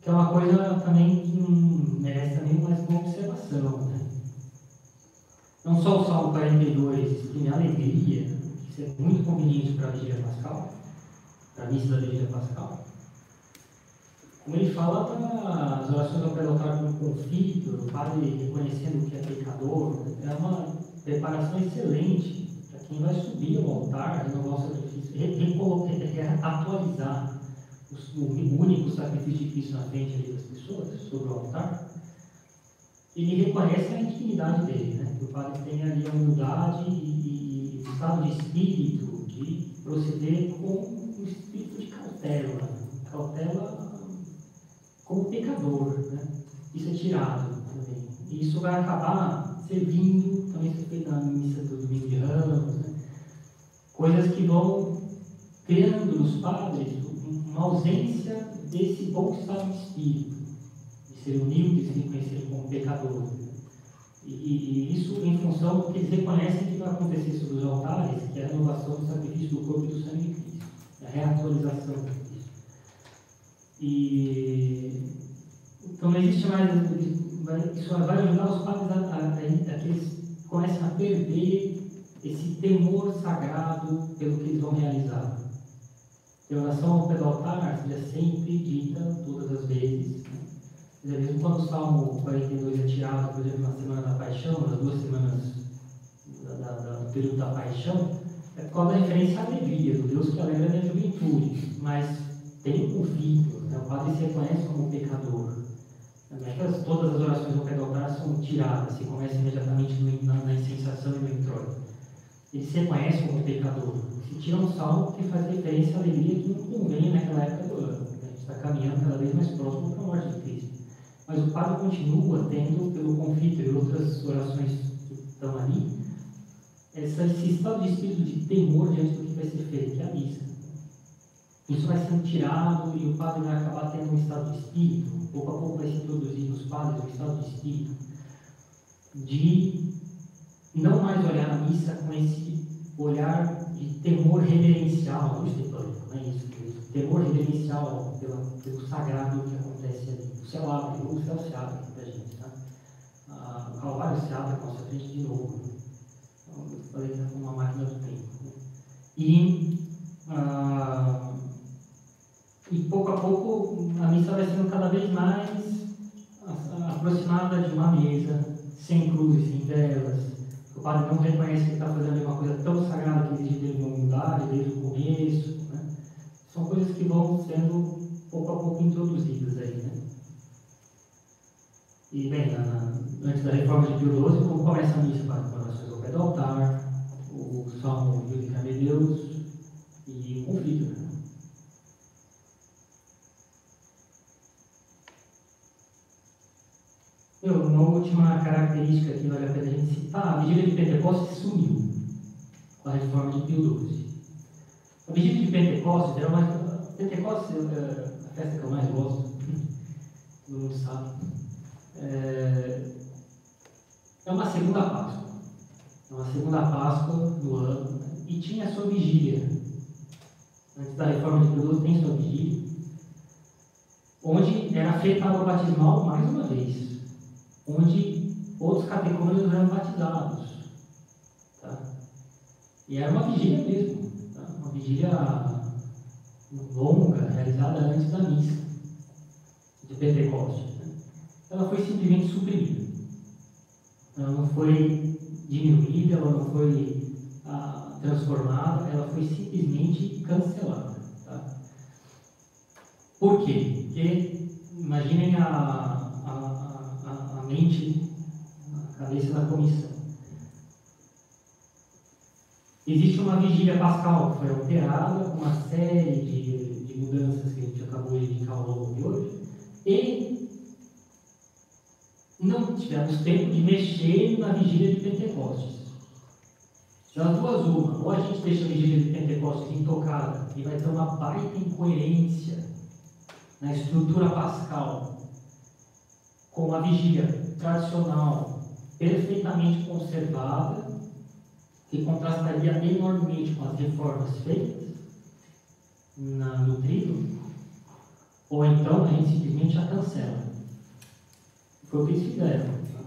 Que é uma coisa também que merece também mais uma observação. Né? Não só o Salmo 42 tem alegria, isso é muito conveniente para a Vigília Pascal, para a missa da Vigília Pascal, como ele fala para as orações ao altar com conflito, o padre reconhecendo que é pecador, é uma preparação excelente para quem vai subir ao altar, renovar o sacrifício, atualizar o único sacrifício de Cristo na frente das pessoas, sobre o altar. Ele reconhece a intimidade dele, né? que o padre tem ali a humildade e, o estado de espírito de proceder com um espírito de cautela, cautela como pecador. Né? Isso é tirado também. E isso vai acabar servindo, também se feito na missa do domingo de ramos, né? coisas que vão criando nos padres uma ausência desse bom estado de espírito, de ser humilde, de se reconhecer como pecador. E, e, isso em função do que eles reconhecem que vai acontecer sobre os altares, que é a renovação do sacrifício do corpo e do sangue de Cristo, a reatualização e, então não existe mais. Isso vai ajudar os padres a, a, a, a que eles comecem a perder esse temor sagrado pelo que eles vão realizar. A oração ao pé do altar seja sempre dita todas as vezes. Né? Mesmo quando o Salmo 42 é tirado, por exemplo, na Semana da Paixão, nas duas semanas da, da, da, do período da Paixão, é por causa da referência à alegria, do Deus que alegra a minha juventude. Mas tem um conflito, né? o padre se reconhece como pecador. Não é que todas as orações do pé do altar são tiradas, se começa imediatamente no, na, na insensação e no introito. Ele se reconhece como pecador. Se tira um salmo que faz referência à alegria que não convém naquela época do ano. Né? A gente está caminhando cada vez mais próximo para a morte de Cristo. Mas o padre continua tendo, pelo conflito e outras orações que estão ali, esse estado de espírito de temor diante do que vai ser feito, que é a missa. Isso vai sendo tirado e o padre vai acabar tendo um estado de espírito, pouco a pouco vai se introduzir nos padres um estado de espírito de não mais olhar a missa com esse olhar de temor reverencial do estepânico, não é isso? Temor reverencial pela, pelo sagrado que acontece ali. O céu abre, o céu se abre para a gente, tá? Ah, o Calvário se abre com nossa frente de novo. Né? Então, eu falei que é uma máquina do tempo. Né? E ah, e pouco a pouco a missa vai sendo cada vez mais aproximada de uma mesa, sem cruzes, sem velas. O padre não reconhece que está fazendo uma coisa tão sagrada que exige dele uma humildade desde o começo. Né? São coisas que vão sendo pouco a pouco introduzidas aí. Né? E bem, na, antes da reforma de Pio XII, como começa a missa para orações ao pé do altar, o salmo de Deus e o conflito. Né? Eu, uma última característica que vale a pena a gente citar, a vigília de Pentecostes sumiu com a reforma de Pio XII. A vigília de Pentecostes era uma. Pentecostes é a festa que eu mais gosto, todo mundo sabe. É, é uma segunda Páscoa. É uma segunda Páscoa do ano. E tinha a sua vigília. Antes da reforma de Pio XII tem sua vigília. Onde era feita a batismal mais uma vez onde outros catecúmenos eram batizados. Tá? E era uma vigília mesmo, tá? uma vigília longa, realizada antes da missa de Pentecostes. Né? Ela foi simplesmente suprimida. Ela não foi diminuída, ela não foi ah, transformada, ela foi simplesmente cancelada. Tá? Por quê? Porque imaginem a, mente, a cabeça da comissão. Existe uma vigília pascal que foi alterada, uma série de, de mudanças que a gente acabou de indicar ao longo de hoje, e não tivemos tempo de mexer na vigília de Pentecostes. Das duas, uma, ou a gente deixa a vigília de Pentecostes intocada e vai ter uma baita incoerência na estrutura pascal, com a vigília tradicional perfeitamente conservada, que contrastaria enormemente com as reformas feitas na, no trigo, ou então a gente simplesmente a cancela. Foi o que eles fizeram. Tá?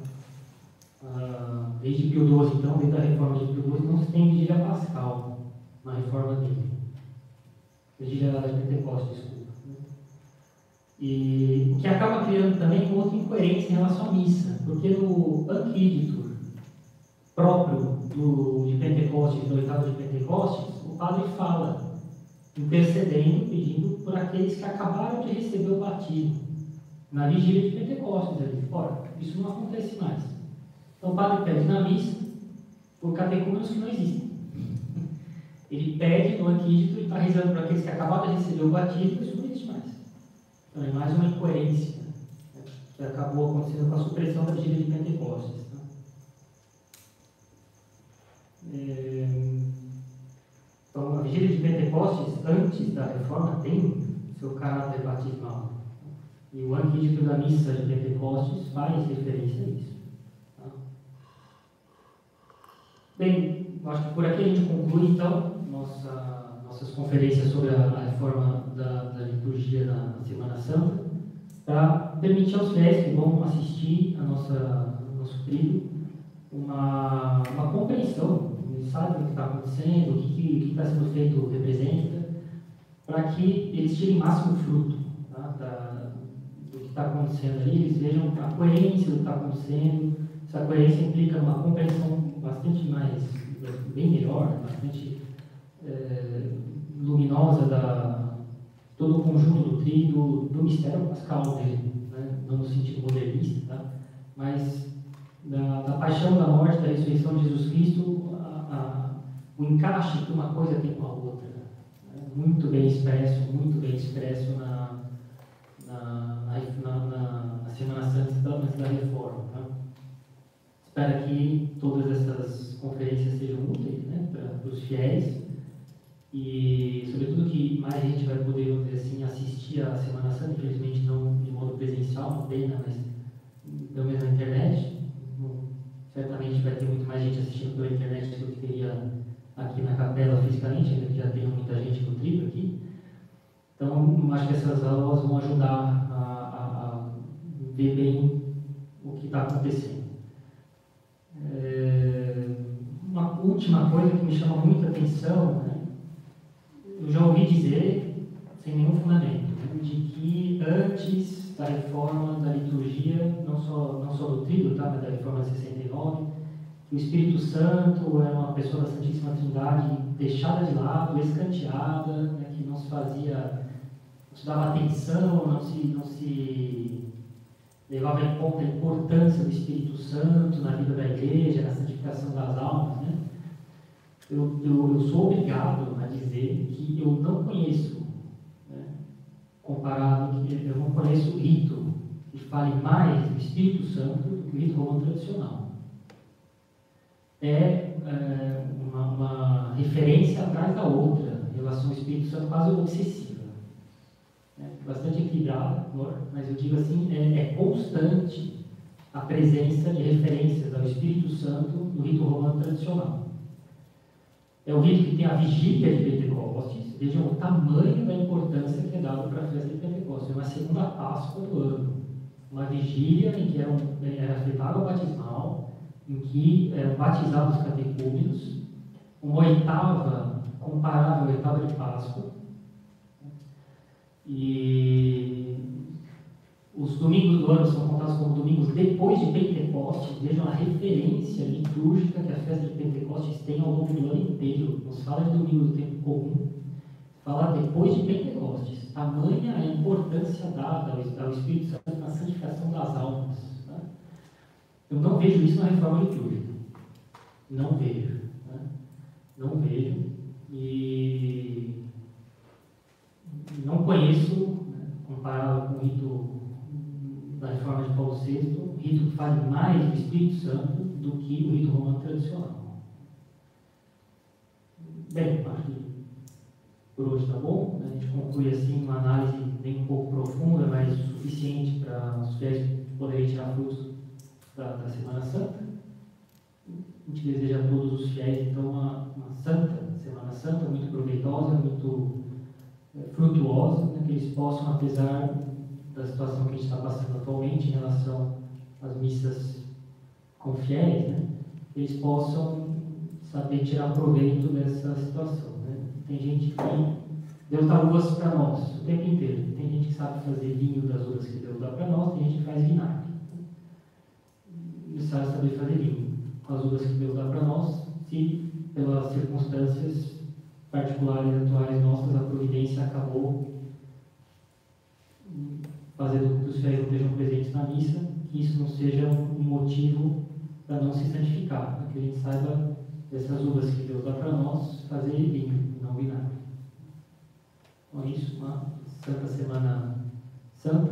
Ah, desde Pio XII, então, desde a reforma de Pio XII, não se tem vigília pascal na reforma dele. Vigília da Pentecostes, desculpa. E o que acaba criando também uma outra incoerência em relação à missa, porque no Anquiditur próprio do, de Pentecostes, do oitavo de Pentecostes, o padre fala, intercedendo, pedindo por aqueles que acabaram de receber o batismo na vigília de Pentecostes. Ele, ora, isso não acontece mais. Então o padre pede na missa por catecúmenos que não existem. Ele pede no antídoto e está rezando para aqueles que acabaram de receber o batismo, isso. Então é mais uma incoerência né, que acabou acontecendo com a supressão da vigília de Pentecostes. Tá? É... Então, a vigília de Pentecostes, antes da reforma, tem seu caráter batismal. E o antídoto da missa de Pentecostes faz referência a isso. Tá? Bem, acho que por aqui a gente conclui, então, nossa, nossas conferências sobre a, da, da liturgia na Semana Santa, para permitir aos fiéis que vão assistir a nossa, nosso trilho uma, uma compreensão, eles sabem o que está acontecendo, o que está sendo feito representa, para que eles tirem máximo fruto tá, da, do que está acontecendo ali, eles vejam a coerência do que está acontecendo. Essa coerência implica uma compreensão bastante mais, bem melhor, bastante é, luminosa da todo o conjunto do trigo, do mistério pascal dele, né? não no sentido modernista, tá? mas da, da, paixão, da morte, da ressurreição de Jesus Cristo, a, a, o encaixe que uma coisa tem com a outra. Né? Muito bem expresso, muito bem expresso na, na, na, na, na Semana Santa antes da reforma. Tá? Espero que todas essas conferências sejam úteis né, para os fiéis e, sobretudo, que mais gente vai poder, vamos dizer assim, assistir a Semana Santa, infelizmente não de modo presencial, pena, mas pelo menos na internet. Certamente vai ter muito mais gente assistindo pela internet do que teria aqui na capela fisicamente, ainda que já tenha muita gente no tribo aqui. Então, acho que essas aulas vão ajudar a, a, a ver bem o que está acontecendo. É, uma última coisa que me chama muita atenção, né? Eu já ouvi dizer, sem nenhum fundamento, de que antes da reforma da liturgia, não só, não só do tríduo, tá, mas da reforma de 69, o Espírito Santo era uma pessoa da Santíssima Trindade deixada de lado, escanteada, né, que não se fazia não se dava atenção, não se, não se levava em conta a importância do Espírito Santo na vida da igreja, na santificação das almas. Né? Eu, eu, eu sou obrigado dizer que eu não conheço, né, comparado, eu não conheço rito que fale mais do Espírito Santo do que o rito romano tradicional. É, é uma, uma referência atrás da outra em relação ao Espírito Santo quase obsessiva bastante equilibrada, mas eu digo assim, é, é, constante a presença de referências ao Espírito Santo no rito romano tradicional. É o rito que tem a vigília de Pentecostes, vejam o tamanho da importância que é dado para a festa de Pentecostes, é uma segunda Páscoa do ano. Uma vigília em que era, era feita água batismal, em que eram batizados os catecúmenos, uma oitava comparável à oitava de Páscoa, e os domingos do ano são contados como domingos depois de Pentecostes. Vejam a referência litúrgica que a festa de Pentecostes tem ao longo do ano inteiro. Nos fala de domingo do tempo comum, fala depois de Pentecostes. Tamanha a importância dada ao Espírito Santo na santificação das almas. Né? Eu não vejo isso na reforma litúrgica. Não vejo. Né? Não vejo. E não conheço, né, comparado com o rito da reforma de Paulo VI, um rito que fale mais do Espírito Santo do que o rito romano tradicional. Bem, acho que por hoje está bom. Né? A gente conclui assim uma análise bem um pouco profunda, mas suficiente para os fiéis poderem tirar frutos da, da, Semana Santa. A gente deseja a todos os fiéis, então, uma, uma santa Semana Santa, muito proveitosa, muito é, frutuosa, né? que eles possam, apesar da situação que a gente está passando atualmente em relação às missas com fiéis, né? eles possam saber tirar proveito dessa situação. Né? Tem gente que Deus dá uvas para nós o tempo inteiro. Tem gente que sabe fazer vinho das uvas que Deus dá para nós, tem gente que faz vinagre. E sabe saber fazer vinho com as uvas que Deus dá para nós, se pelas circunstâncias particulares atuais nossas a providência acabou fazendo com que os fiéis não estejam presentes na missa, que isso não seja um motivo para não se santificar, para que a gente saiba dessas uvas que Deus dá para nós, fazer vinho, não vinagre. Então é isso, uma Santa Semana Santa,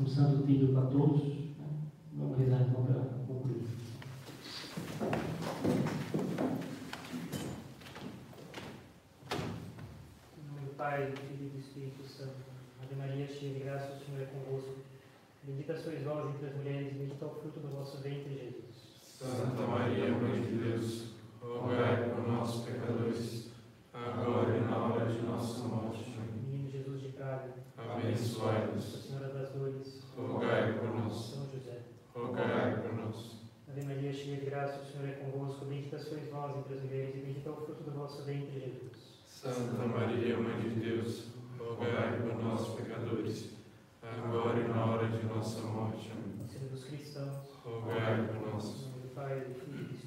um santo trilho para todos. Né? Vamos rezar então para concluir. Pai, do Filho e do Espírito Santo. Ave Maria, cheia de graça, o Senhor é convosco. Bendita sois vós entre as mulheres, e bendito é o fruto do vosso ventre, Jesus. Santa Maria, Mãe de Deus, rogai por nós, pecadores, agora e na hora de nossa morte. Menino Jesus de Praga, abençoai-nos. Senhora das Dores, rogai por nós. São José, rogai por nós. Ave Maria, cheia de graça, o Senhor é convosco. Bendita sois vós entre as mulheres, e bendito é o fruto do vosso ventre, Jesus. Santa Maria, Mãe de Deus, rogai por nós, pecadores, agora e na hora de nossa morte. Senhor dos cristãos, rogai por nós. Em nome do Pai, Filho